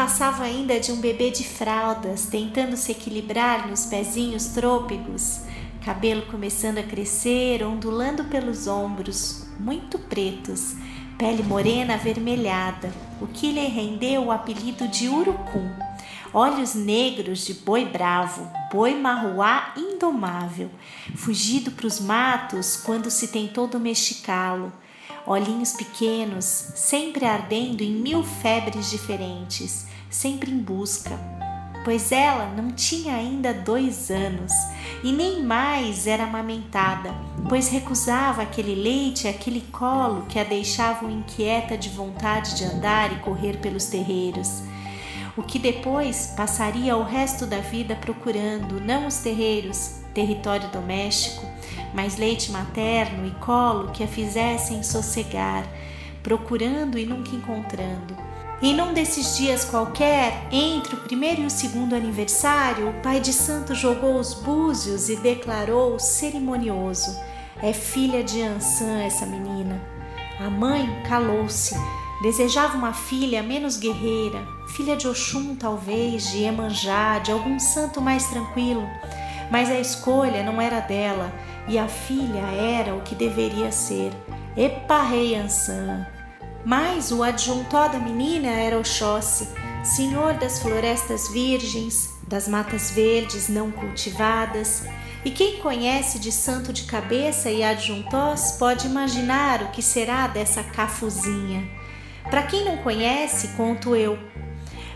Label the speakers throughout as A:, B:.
A: Passava ainda de um bebê de fraldas, tentando se equilibrar nos pezinhos trôpegos, cabelo começando a crescer, ondulando pelos ombros, muito pretos, pele morena avermelhada, o que lhe rendeu o apelido de urucum. Olhos negros de boi bravo, boi marruá indomável, fugido para os matos quando se tentou domesticá-lo olhinhos pequenos, sempre ardendo em mil febres diferentes, sempre em busca. Pois ela não tinha ainda dois anos e nem mais era amamentada, pois recusava aquele leite e aquele colo que a deixavam inquieta de vontade de andar e correr pelos terreiros. O que depois passaria o resto da vida procurando, não os terreiros, território doméstico, mas leite materno e colo que a fizessem sossegar, procurando e nunca encontrando. E num desses dias qualquer, entre o primeiro e o segundo aniversário, o pai de santo jogou os búzios e declarou cerimonioso: É filha de Ansan essa menina. A mãe calou-se. Desejava uma filha menos guerreira, filha de Oxum, talvez, de Emanjá, de algum santo mais tranquilo. Mas a escolha não era dela e a filha era o que deveria ser, Eparrei Ansan. Mas o adjuntó da menina era Oxóssi, senhor das florestas virgens, das matas verdes não cultivadas, e quem conhece de santo de cabeça e adjuntós pode imaginar o que será dessa cafuzinha. Para quem não conhece, conto eu.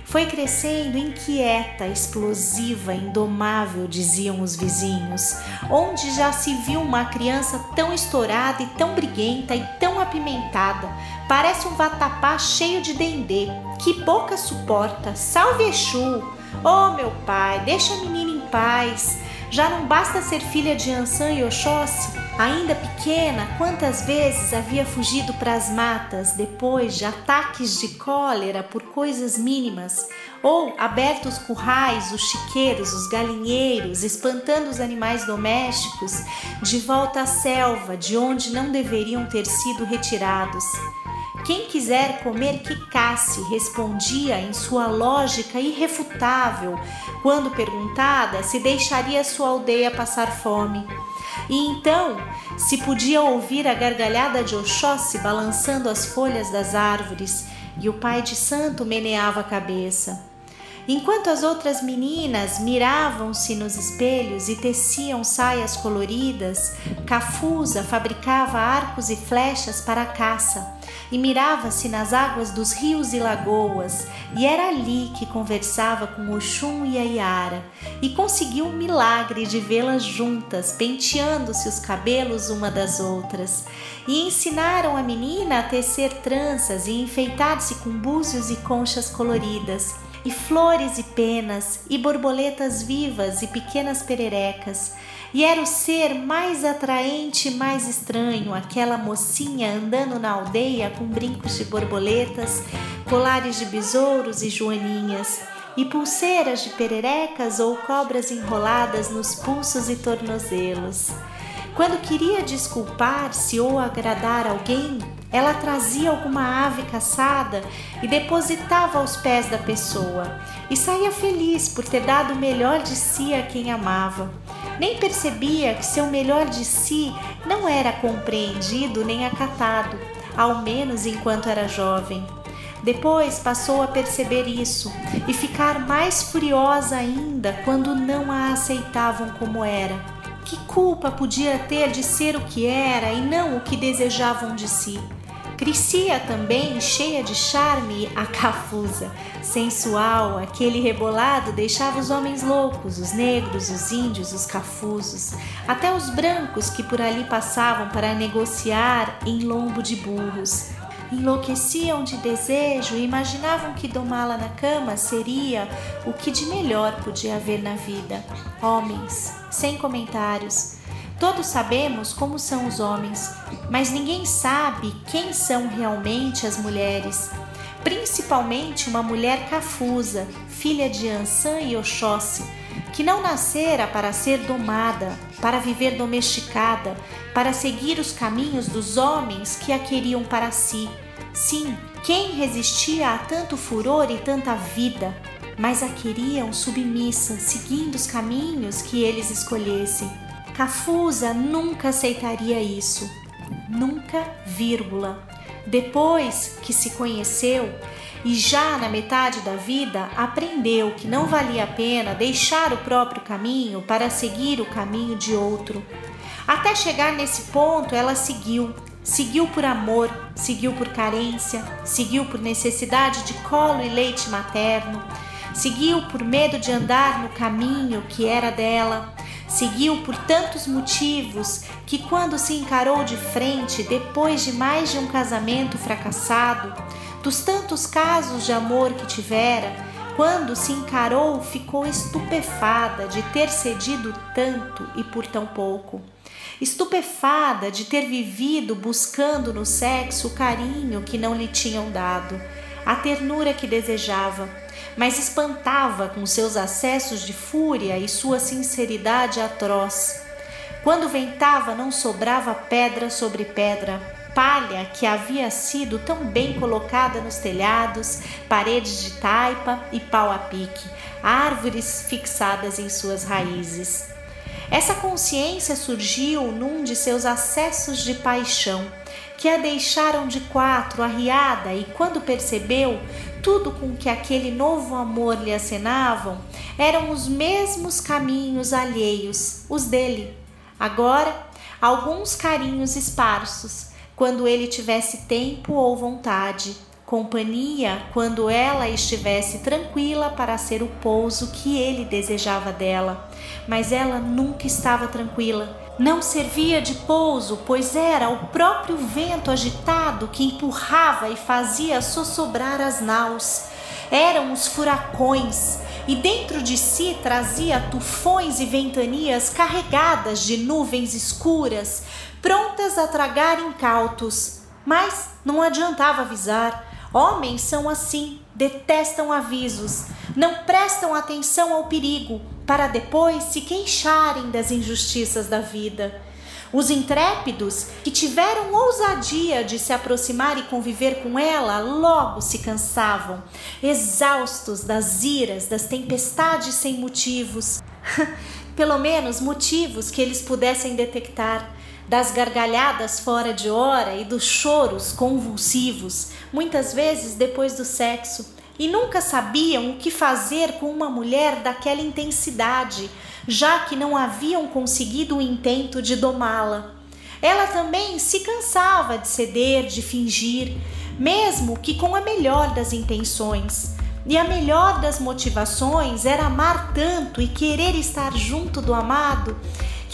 A: Foi crescendo inquieta, explosiva, indomável, diziam os vizinhos, onde já se viu uma criança tão estourada e tão briguenta e tão apimentada. Parece um vatapá cheio de dendê. Que boca suporta! Salve Exu! Oh, meu pai, deixa a menina em paz. Já não basta ser filha de Ansan e Oxóssi? Ainda pequena, quantas vezes havia fugido para as matas depois de ataques de cólera por coisas mínimas, ou aberto os currais, os chiqueiros, os galinheiros, espantando os animais domésticos de volta à selva, de onde não deveriam ter sido retirados. Quem quiser comer que casse, respondia em sua lógica irrefutável, quando perguntada se deixaria sua aldeia passar fome. E então se podia ouvir a gargalhada de Oxóssi balançando as folhas das árvores, e o pai de santo meneava a cabeça. Enquanto as outras meninas miravam-se nos espelhos e teciam saias coloridas, Cafusa fabricava arcos e flechas para a caça e mirava-se nas águas dos rios e lagoas, e era ali que conversava com Oxum e a Iara, e conseguiu o milagre de vê-las juntas, penteando-se os cabelos uma das outras, e ensinaram a menina a tecer tranças e enfeitar-se com búzios e conchas coloridas e flores e penas, e borboletas vivas e pequenas pererecas. E era o ser mais atraente e mais estranho, aquela mocinha andando na aldeia com brincos de borboletas, colares de besouros e joaninhas, e pulseiras de pererecas ou cobras enroladas nos pulsos e tornozelos. Quando queria desculpar-se ou agradar alguém, ela trazia alguma ave caçada e depositava aos pés da pessoa, e saía feliz por ter dado o melhor de si a quem amava. Nem percebia que seu melhor de si não era compreendido nem acatado, ao menos enquanto era jovem. Depois passou a perceber isso e ficar mais furiosa ainda quando não a aceitavam como era. Que culpa podia ter de ser o que era e não o que desejavam de si? Crescia também, cheia de charme, a cafusa. Sensual, aquele rebolado deixava os homens loucos, os negros, os índios, os cafusos, até os brancos que por ali passavam para negociar em lombo de burros. Enlouqueciam de desejo e imaginavam que domá-la na cama seria o que de melhor podia haver na vida. Homens, sem comentários, Todos sabemos como são os homens, mas ninguém sabe quem são realmente as mulheres. Principalmente uma mulher cafusa, filha de Ansan e Oxóssi, que não nascera para ser domada, para viver domesticada, para seguir os caminhos dos homens que a queriam para si. Sim, Quem resistia a tanto furor e tanta vida? Mas a queriam submissa, seguindo os caminhos que eles escolhessem. Cafusa nunca aceitaria isso. Nunca, vírgula. Depois que se conheceu e já na metade da vida aprendeu que não valia a pena deixar o próprio caminho para seguir o caminho de outro. Até chegar nesse ponto, ela seguiu. Seguiu por amor, seguiu por carência, seguiu por necessidade de colo e leite materno, seguiu por medo de andar no caminho que era dela, seguiu por tantos motivos que, quando se encarou de frente, depois de mais de um casamento fracassado, dos tantos casos de amor que tivera, quando se encarou, ficou estupefada de ter cedido tanto e por tão pouco. Estupefada de ter vivido buscando no sexo o carinho que não lhe tinham dado, a ternura que desejava, mas espantava com seus acessos de fúria e sua sinceridade atroz. Quando ventava, não sobrava pedra sobre pedra, palha que havia sido tão bem colocada nos telhados, paredes de taipa e pau a pique, árvores fixadas em suas raízes. Essa consciência surgiu num de seus acessos de paixão, que a deixaram de quatro, arriada, e quando percebeu, tudo com que aquele novo amor lhe acenavam eram os mesmos caminhos alheios, os dele. Agora, alguns carinhos esparsos, quando ele tivesse tempo ou vontade, companhia quando ela estivesse tranquila para ser o pouso que ele desejava dela. Mas ela nunca estava tranquila. Não servia de pouso, pois era o próprio vento agitado que empurrava e fazia sossobrar as naus. Eram os furacões, e dentro de si trazia tufões e ventanias carregadas de nuvens escuras, prontas a tragar incautos. Mas não adiantava avisar. Homens são assim, detestam avisos, não prestam atenção ao perigo, para depois se queixarem das injustiças da vida. Os intrépidos, que tiveram ousadia de se aproximar e conviver com ela, logo se cansavam, exaustos das iras, das tempestades sem motivos. Pelo menos motivos que eles pudessem detectar das gargalhadas fora de hora e dos choros convulsivos, muitas vezes depois do sexo, e nunca sabiam o que fazer com uma mulher daquela intensidade, já que não haviam conseguido o intento de domá-la. Ela também se cansava de ceder, de fingir, mesmo que com a melhor das intenções. E a melhor das motivações era amar tanto e querer estar junto do amado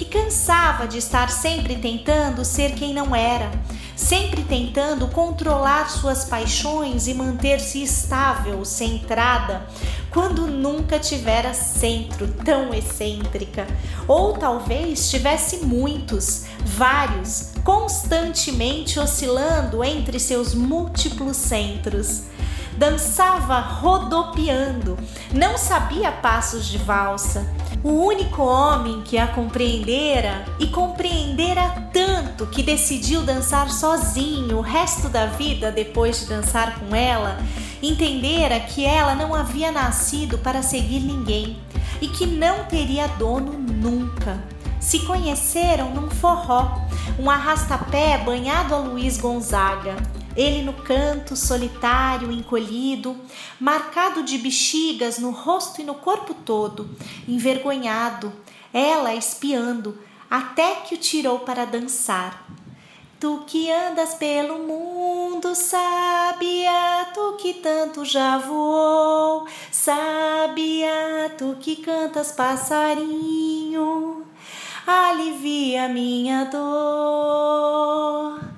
A: que cansava de estar sempre tentando ser quem não era, sempre tentando controlar suas paixões e manter-se estável, centrada, quando nunca tivera centro tão excêntrica, ou talvez tivesse muitos, vários, constantemente oscilando entre seus múltiplos centros dançava rodopiando, não sabia passos de valsa. O único homem que a compreendera e compreendera tanto que decidiu dançar sozinho o resto da vida depois de dançar com ela, entendera que ela não havia nascido para seguir ninguém e que não teria dono nunca. Se conheceram num forró, um arrastapé banhado a Luiz Gonzaga. Ele no canto, solitário, encolhido, marcado de bexigas no rosto e no corpo todo, envergonhado, ela espiando, até que o tirou para dançar. Tu que andas pelo mundo, sábia, tu que tanto já voou, sábia, tu que cantas passarinho, alivia minha dor.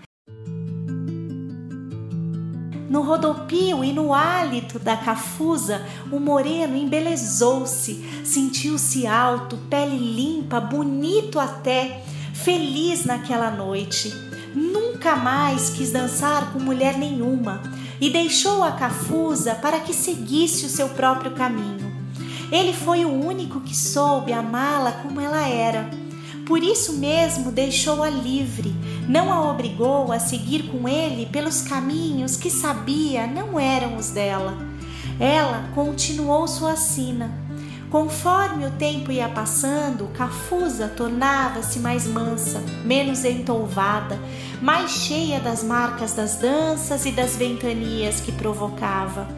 A: No rodopio e no hálito da cafusa, o moreno embelezou-se, sentiu-se alto, pele limpa, bonito até, feliz naquela noite. Nunca mais quis dançar com mulher nenhuma e deixou a cafusa para que seguisse o seu próprio caminho. Ele foi o único que soube amá-la como ela era Por isso mesmo deixou-a livre, não a obrigou a seguir com ele pelos caminhos que sabia não eram os dela. Ela continuou sua sina. Conforme o tempo ia passando, Cafusa tornava-se mais mansa, menos entouvada, mais cheia das marcas das danças e das ventanias que provocava.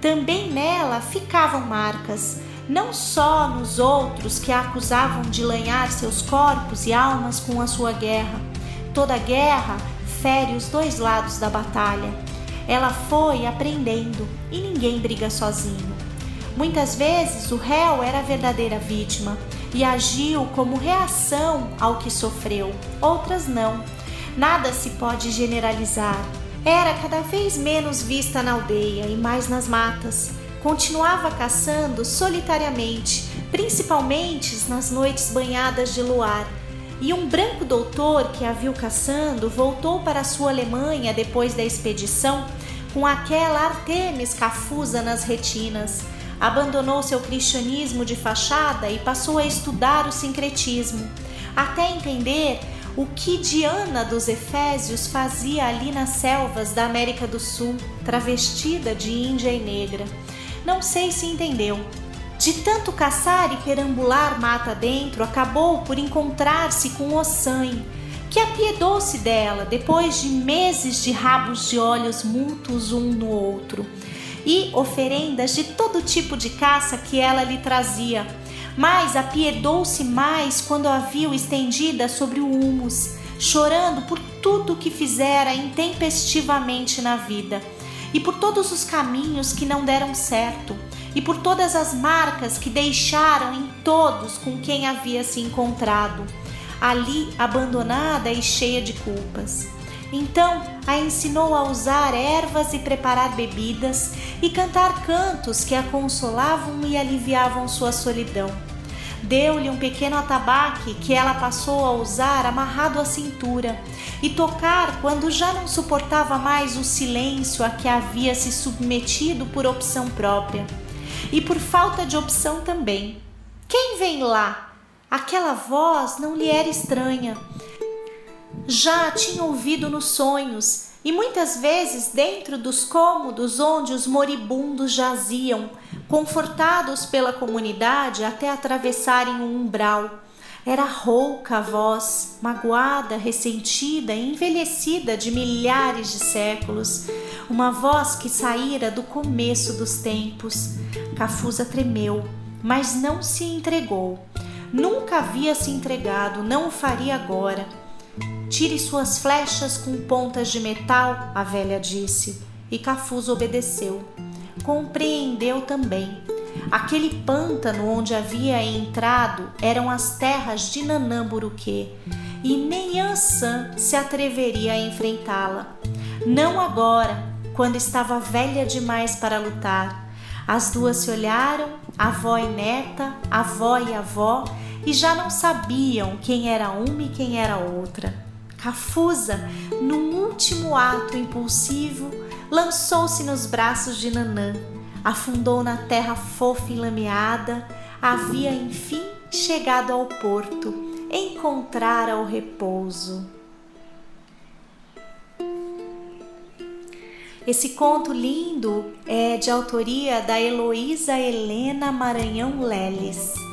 A: Também nela ficavam marcas, não só nos outros que a acusavam de lanhar seus corpos e almas com a sua guerra. Toda guerra fere os dois lados da batalha. Ela foi aprendendo e ninguém briga sozinho. Muitas vezes o réu era a verdadeira vítima e agiu como reação ao que sofreu, outras não. Nada se pode generalizar. Era cada vez menos vista na aldeia e mais nas matas continuava caçando solitariamente, principalmente nas noites banhadas de luar. E um branco doutor que a viu caçando voltou para sua Alemanha depois da expedição com aquela Artemis cafusa nas retinas. Abandonou seu cristianismo de fachada e passou a estudar o sincretismo, até entender o que Diana dos Efésios fazia ali nas selvas da América do Sul, travestida de índia e negra. Não sei se entendeu. De tanto caçar e perambular mata dentro, acabou por encontrar-se com Ossan, que apiedou-se dela depois de meses de rabos de olhos mútuos um no outro e oferendas de todo tipo de caça que ela lhe trazia. Mas apiedou-se mais quando a viu estendida sobre o humus, chorando por tudo que fizera intempestivamente na vida e por todos os caminhos que não deram certo, e por todas as marcas que deixaram em todos com quem havia se encontrado, ali abandonada e cheia de culpas. Então a ensinou a usar ervas e preparar bebidas e cantar cantos que a consolavam e aliviavam sua solidão Deu-lhe um pequeno atabaque que ela passou a usar amarrado à cintura e tocar quando já não suportava mais o silêncio a que havia se submetido por opção própria. E por falta de opção também. Quem vem lá? Aquela voz não lhe era estranha. Já a tinha ouvido nos sonhos e muitas vezes dentro dos cômodos onde os moribundos jaziam, confortados pela comunidade até atravessarem o umbral. Era rouca a voz, magoada, ressentida e envelhecida de milhares de séculos, uma voz que saíra do começo dos tempos. Cafusa tremeu, mas não se entregou. Nunca havia se entregado, não o faria agora. Tire suas flechas com pontas de metal, a velha disse, e Cafusa obedeceu compreendeu também. Aquele pântano onde havia entrado eram as terras de Nanamburuque e nem Ansan se atreveria a enfrentá-la. Não agora, quando estava velha demais para lutar. As duas se olharam, avó e neta, avó e avó, e já não sabiam quem era uma e quem era outra. Cafusa, num último ato impulsivo, lançou-se nos braços de Nanã, afundou na terra fofa e lameada, havia enfim chegado ao porto, encontrara o repouso. Esse conto lindo é de autoria da Heloísa Helena Maranhão Leles.